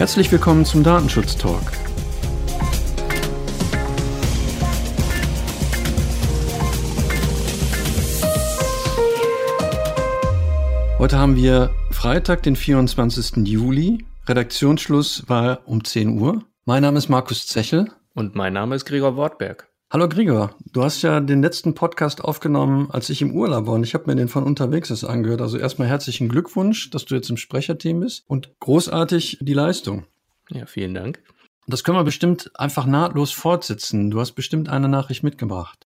Herzlich willkommen zum Datenschutz Talk. Heute haben wir Freitag, den 24. Juli. Redaktionsschluss war um 10 Uhr. Mein Name ist Markus Zechel. Und mein Name ist Gregor Wortberg. Hallo Gregor, du hast ja den letzten Podcast aufgenommen, als ich im Urlaub war und ich habe mir den von unterwegs ist angehört. Also erstmal herzlichen Glückwunsch, dass du jetzt im Sprecherteam bist und großartig die Leistung. Ja, vielen Dank. Das können wir bestimmt einfach nahtlos fortsetzen. Du hast bestimmt eine Nachricht mitgebracht.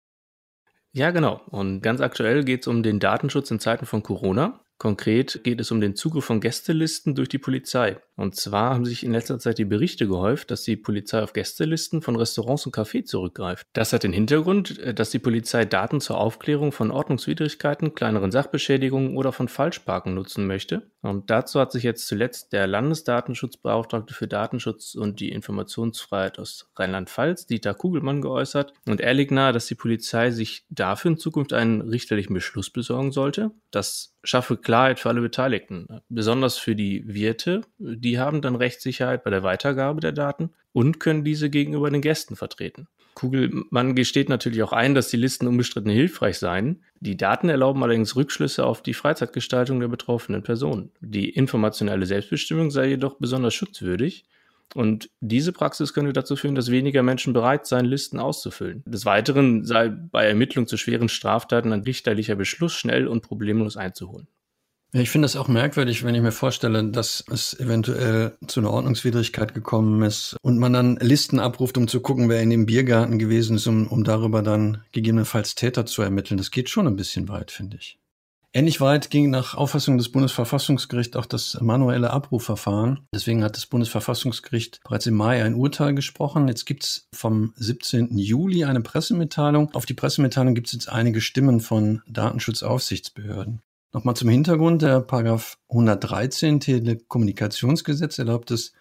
Ja, genau. Und ganz aktuell geht es um den Datenschutz in Zeiten von Corona. Konkret geht es um den Zugriff von Gästelisten durch die Polizei. Und zwar haben sich in letzter Zeit die Berichte gehäuft, dass die Polizei auf Gästelisten von Restaurants und Cafés zurückgreift. Das hat den Hintergrund, äh, dass die Polizei Daten zur Aufklärung von Ordnungswidrigkeiten, kleineren Sachbeschädigungen oder von Falschparken nutzen möchte. Und dazu hat sich jetzt zuletzt der Landesdatenschutzbeauftragte für Datenschutz und die Informationsfreiheit aus Rheinland-Pfalz, Dieter Kugelmann, geäußert. Und er legt nahe, dass die Polizei sich dafür in Zukunft einen richterlichen Beschluss besorgen sollte. Das schaffe Klarheit für alle Beteiligten, besonders für die Wirte. Die haben dann Rechtssicherheit bei der Weitergabe der Daten und können diese gegenüber den Gästen vertreten. Kugelmann gesteht natürlich auch ein, dass die Listen unbestritten hilfreich seien. Die Daten erlauben allerdings Rückschlüsse auf die Freizeitgestaltung der betroffenen Personen. Die informationelle Selbstbestimmung sei jedoch besonders schutzwürdig und diese Praxis könnte dazu führen, dass weniger Menschen bereit seien, Listen auszufüllen. Des Weiteren sei bei Ermittlung zu schweren Straftaten ein richterlicher Beschluss schnell und problemlos einzuholen. Ich finde es auch merkwürdig, wenn ich mir vorstelle, dass es eventuell zu einer Ordnungswidrigkeit gekommen ist und man dann Listen abruft, um zu gucken, wer in dem Biergarten gewesen ist, um, um darüber dann gegebenenfalls Täter zu ermitteln. Das geht schon ein bisschen weit, finde ich. Ähnlich weit ging nach Auffassung des Bundesverfassungsgerichts auch das manuelle Abrufverfahren. Deswegen hat das Bundesverfassungsgericht bereits im Mai ein Urteil gesprochen. Jetzt gibt es vom 17. Juli eine Pressemitteilung. Auf die Pressemitteilung gibt es jetzt einige Stimmen von Datenschutzaufsichtsbehörden. Nochmal zum Hintergrund. Der Paragraph 113 Telekommunikationsgesetz erlaubt es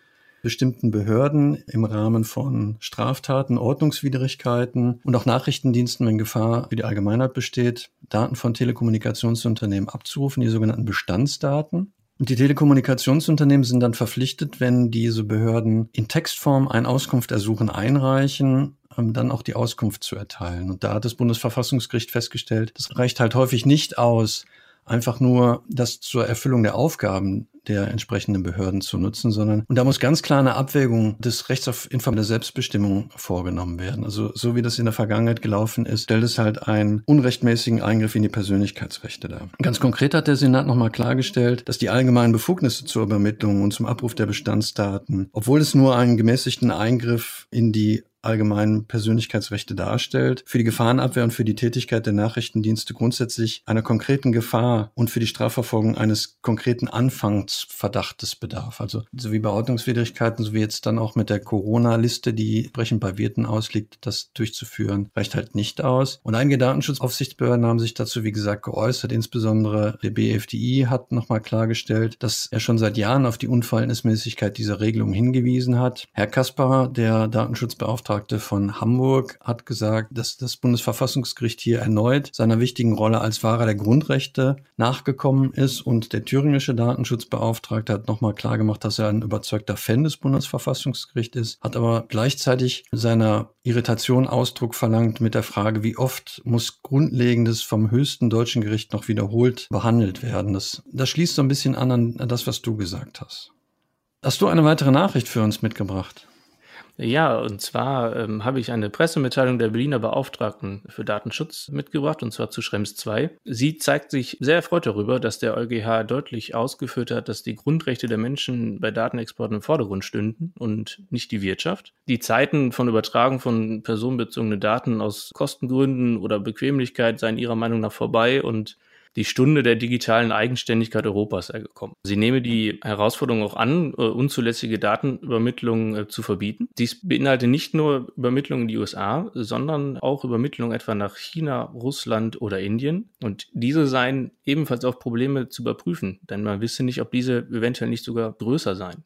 bestimmten Behörden im Rahmen von Straftaten, Ordnungswidrigkeiten und auch Nachrichtendiensten, wenn Gefahr für die Allgemeinheit besteht, Daten von Telekommunikationsunternehmen abzurufen, die sogenannten Bestandsdaten. Und die Telekommunikationsunternehmen sind dann verpflichtet, wenn diese Behörden in Textform ein Auskunftersuchen einreichen, ähm, dann auch die Auskunft zu erteilen. Und da hat das Bundesverfassungsgericht festgestellt, das reicht halt häufig nicht aus, einfach nur das zur Erfüllung der Aufgaben der entsprechenden Behörden zu nutzen, sondern und da muss ganz klar eine Abwägung des Rechts auf informelle Selbstbestimmung vorgenommen werden. Also so wie das in der Vergangenheit gelaufen ist, stellt es halt einen unrechtmäßigen Eingriff in die Persönlichkeitsrechte dar. Ganz konkret hat der Senat nochmal klargestellt, dass die allgemeinen Befugnisse zur Übermittlung und zum Abruf der Bestandsdaten, obwohl es nur einen gemäßigten Eingriff in die allgemeinen Persönlichkeitsrechte darstellt, für die Gefahrenabwehr und für die Tätigkeit der Nachrichtendienste grundsätzlich einer konkreten Gefahr und für die Strafverfolgung eines konkreten Anfangsverdachtes bedarf. Also so wie bei Ordnungswidrigkeiten, so wie jetzt dann auch mit der Corona-Liste, die entsprechend bei Wirten ausliegt, das durchzuführen, reicht halt nicht aus. Und einige Datenschutzaufsichtsbehörden haben sich dazu, wie gesagt, geäußert. Insbesondere der BFDI hat nochmal klargestellt, dass er schon seit Jahren auf die Unverhältnismäßigkeit dieser Regelung hingewiesen hat. Herr Kasparer, der Datenschutzbeauftragte, Beauftragte von Hamburg hat gesagt, dass das Bundesverfassungsgericht hier erneut seiner wichtigen Rolle als Wahrer der Grundrechte nachgekommen ist und der thüringische Datenschutzbeauftragte hat nochmal klargemacht, dass er ein überzeugter Fan des Bundesverfassungsgerichts ist, hat aber gleichzeitig seiner Irritation Ausdruck verlangt mit der Frage, wie oft muss Grundlegendes vom höchsten deutschen Gericht noch wiederholt behandelt werden. Das, das schließt so ein bisschen an an das, was du gesagt hast. Hast du eine weitere Nachricht für uns mitgebracht? Ja, und zwar ähm, habe ich eine Pressemitteilung der Berliner Beauftragten für Datenschutz mitgebracht, und zwar zu Schrems 2. Sie zeigt sich sehr erfreut darüber, dass der EuGH deutlich ausgeführt hat, dass die Grundrechte der Menschen bei Datenexporten im Vordergrund stünden und nicht die Wirtschaft. Die Zeiten von Übertragung von personenbezogenen Daten aus Kostengründen oder Bequemlichkeit seien ihrer Meinung nach vorbei und die Stunde der digitalen Eigenständigkeit Europas gekommen. Sie nehme die Herausforderung auch an, äh, unzulässige Datenübermittlung äh, zu verbieten. Dies beinhaltet nicht nur Übermittlung in die USA, sondern auch Übermittlung etwa nach China, Russland oder Indien. Und diese seien ebenfalls auf Probleme zu überprüfen, denn man wisse nicht, ob diese eventuell nicht sogar größer seien.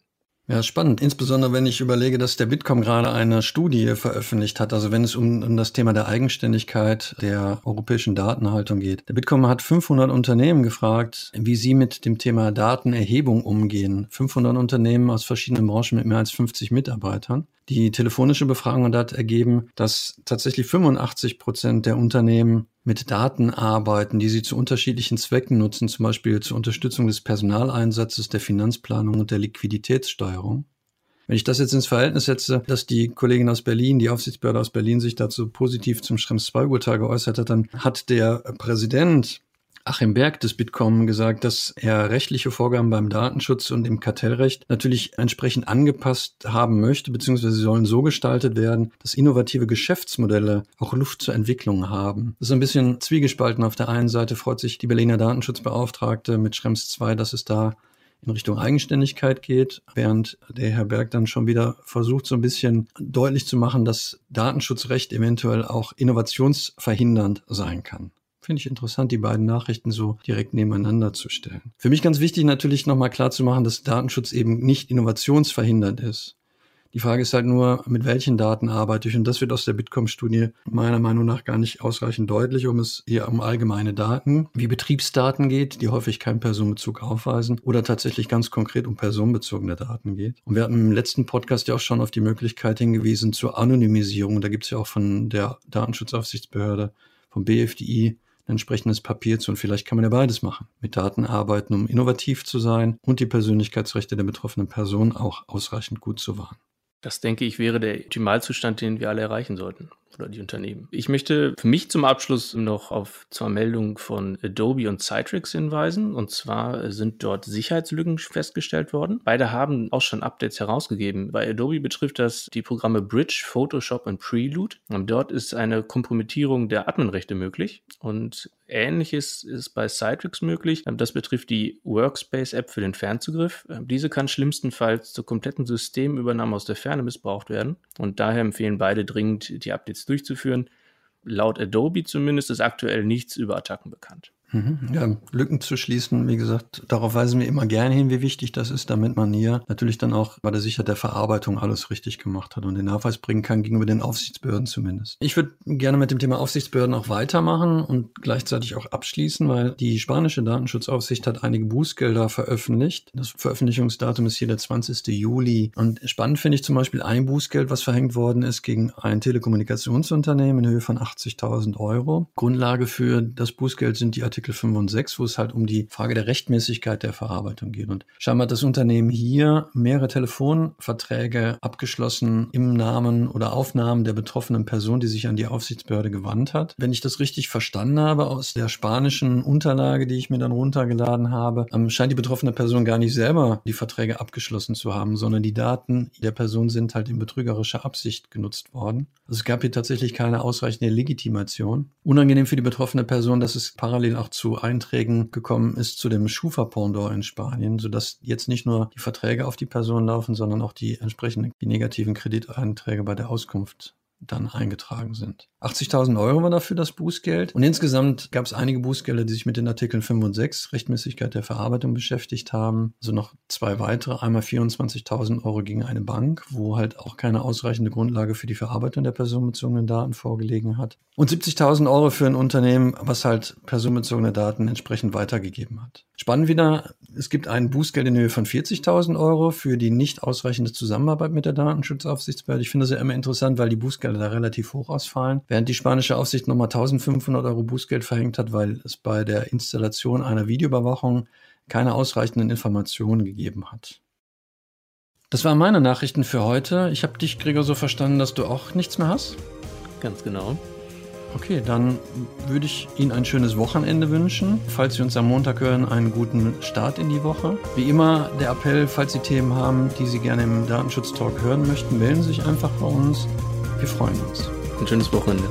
Ja, spannend. Insbesondere wenn ich überlege, dass der Bitkom gerade eine Studie veröffentlicht hat, also wenn es um, um das Thema der Eigenständigkeit der europäischen Datenhaltung geht. Der Bitkom hat 500 Unternehmen gefragt, wie sie mit dem Thema Datenerhebung umgehen. 500 Unternehmen aus verschiedenen Branchen mit mehr als 50 Mitarbeitern. Die telefonische Befragung hat ergeben, dass tatsächlich 85 Prozent der Unternehmen mit Daten arbeiten, die sie zu unterschiedlichen Zwecken nutzen, zum Beispiel zur Unterstützung des Personaleinsatzes, der Finanzplanung und der Liquiditätssteuerung. Wenn ich das jetzt ins Verhältnis setze, dass die Kollegin aus Berlin, die Aufsichtsbehörde aus Berlin sich dazu positiv zum Schrems 2 Urteil geäußert hat, dann hat der Präsident Achim Berg des Bitkom gesagt, dass er rechtliche Vorgaben beim Datenschutz und im Kartellrecht natürlich entsprechend angepasst haben möchte, beziehungsweise sie sollen so gestaltet werden, dass innovative Geschäftsmodelle auch Luft zur Entwicklung haben. Das ist ein bisschen zwiegespalten. Auf der einen Seite freut sich die Berliner Datenschutzbeauftragte mit Schrems 2, dass es da in Richtung Eigenständigkeit geht, während der Herr Berg dann schon wieder versucht, so ein bisschen deutlich zu machen, dass Datenschutzrecht eventuell auch innovationsverhindernd sein kann. Finde ich interessant, die beiden Nachrichten so direkt nebeneinander zu stellen. Für mich ganz wichtig natürlich nochmal klar zu machen, dass Datenschutz eben nicht innovationsverhindert ist. Die Frage ist halt nur, mit welchen Daten arbeite ich? Und das wird aus der Bitkom-Studie meiner Meinung nach gar nicht ausreichend deutlich, um es hier um allgemeine Daten wie Betriebsdaten geht, die häufig keinen Personenbezug aufweisen oder tatsächlich ganz konkret um personenbezogene Daten geht. Und wir hatten im letzten Podcast ja auch schon auf die Möglichkeit hingewiesen zur Anonymisierung. Da gibt es ja auch von der Datenschutzaufsichtsbehörde, vom BFDI, entsprechendes Papier zu. Und vielleicht kann man ja beides machen. Mit Daten arbeiten, um innovativ zu sein und die Persönlichkeitsrechte der betroffenen Person auch ausreichend gut zu wahren. Das denke ich wäre der Optimalzustand, den wir alle erreichen sollten oder die Unternehmen. Ich möchte für mich zum Abschluss noch auf zwei Meldungen von Adobe und Citrix hinweisen. Und zwar sind dort Sicherheitslücken festgestellt worden. Beide haben auch schon Updates herausgegeben. Bei Adobe betrifft das die Programme Bridge, Photoshop und Prelude. Und dort ist eine Kompromittierung der Adminrechte möglich. Und Ähnliches ist bei Citrix möglich. Das betrifft die Workspace-App für den Fernzugriff. Diese kann schlimmstenfalls zur kompletten Systemübernahme aus der Ferne missbraucht werden. Und daher empfehlen beide dringend, die Updates durchzuführen. Laut Adobe zumindest ist aktuell nichts über Attacken bekannt. Mhm. Ja, Lücken zu schließen, wie gesagt, darauf weisen wir immer gerne hin, wie wichtig das ist, damit man hier natürlich dann auch bei der Sicherheit der Verarbeitung alles richtig gemacht hat und den Nachweis bringen kann gegenüber den Aufsichtsbehörden zumindest. Ich würde gerne mit dem Thema Aufsichtsbehörden auch weitermachen und gleichzeitig auch abschließen, weil die spanische Datenschutzaufsicht hat einige Bußgelder veröffentlicht. Das Veröffentlichungsdatum ist hier der 20. Juli. Und spannend finde ich zum Beispiel ein Bußgeld, was verhängt worden ist gegen ein Telekommunikationsunternehmen in Höhe von 80.000 Euro. Grundlage für das Bußgeld sind die Artikel Artikel 5 und 6, wo es halt um die Frage der Rechtmäßigkeit der Verarbeitung geht. Und scheinbar hat das Unternehmen hier mehrere Telefonverträge abgeschlossen im Namen oder Aufnahmen der betroffenen Person, die sich an die Aufsichtsbehörde gewandt hat. Wenn ich das richtig verstanden habe aus der spanischen Unterlage, die ich mir dann runtergeladen habe, ähm, scheint die betroffene Person gar nicht selber die Verträge abgeschlossen zu haben, sondern die Daten der Person sind halt in betrügerischer Absicht genutzt worden. Also es gab hier tatsächlich keine ausreichende Legitimation. Unangenehm für die betroffene Person, dass es parallel auch zu Einträgen gekommen ist zu dem Schufa-Pendant in Spanien, sodass jetzt nicht nur die Verträge auf die Person laufen, sondern auch die entsprechenden die negativen Krediteinträge bei der Auskunft dann eingetragen sind. 80.000 Euro war dafür das Bußgeld. Und insgesamt gab es einige Bußgelder, die sich mit den Artikeln 5 und 6 Rechtmäßigkeit der Verarbeitung beschäftigt haben. Also noch zwei weitere. Einmal 24.000 Euro gegen eine Bank, wo halt auch keine ausreichende Grundlage für die Verarbeitung der personenbezogenen Daten vorgelegen hat. Und 70.000 Euro für ein Unternehmen, was halt personenbezogene Daten entsprechend weitergegeben hat. Spannend wieder, es gibt ein Bußgeld in Höhe von 40.000 Euro für die nicht ausreichende Zusammenarbeit mit der Datenschutzaufsichtsbehörde. Ich finde das ja immer interessant, weil die Bußgelder da relativ hoch ausfallen während die spanische Aufsicht nochmal 1500 Euro Bußgeld verhängt hat, weil es bei der Installation einer Videoüberwachung keine ausreichenden Informationen gegeben hat. Das waren meine Nachrichten für heute. Ich habe dich, Gregor, so verstanden, dass du auch nichts mehr hast? Ganz genau. Okay, dann würde ich Ihnen ein schönes Wochenende wünschen. Falls Sie uns am Montag hören, einen guten Start in die Woche. Wie immer der Appell, falls Sie Themen haben, die Sie gerne im Datenschutz-Talk hören möchten, melden Sie sich einfach bei uns. Wir freuen uns ein schönes Wochenende.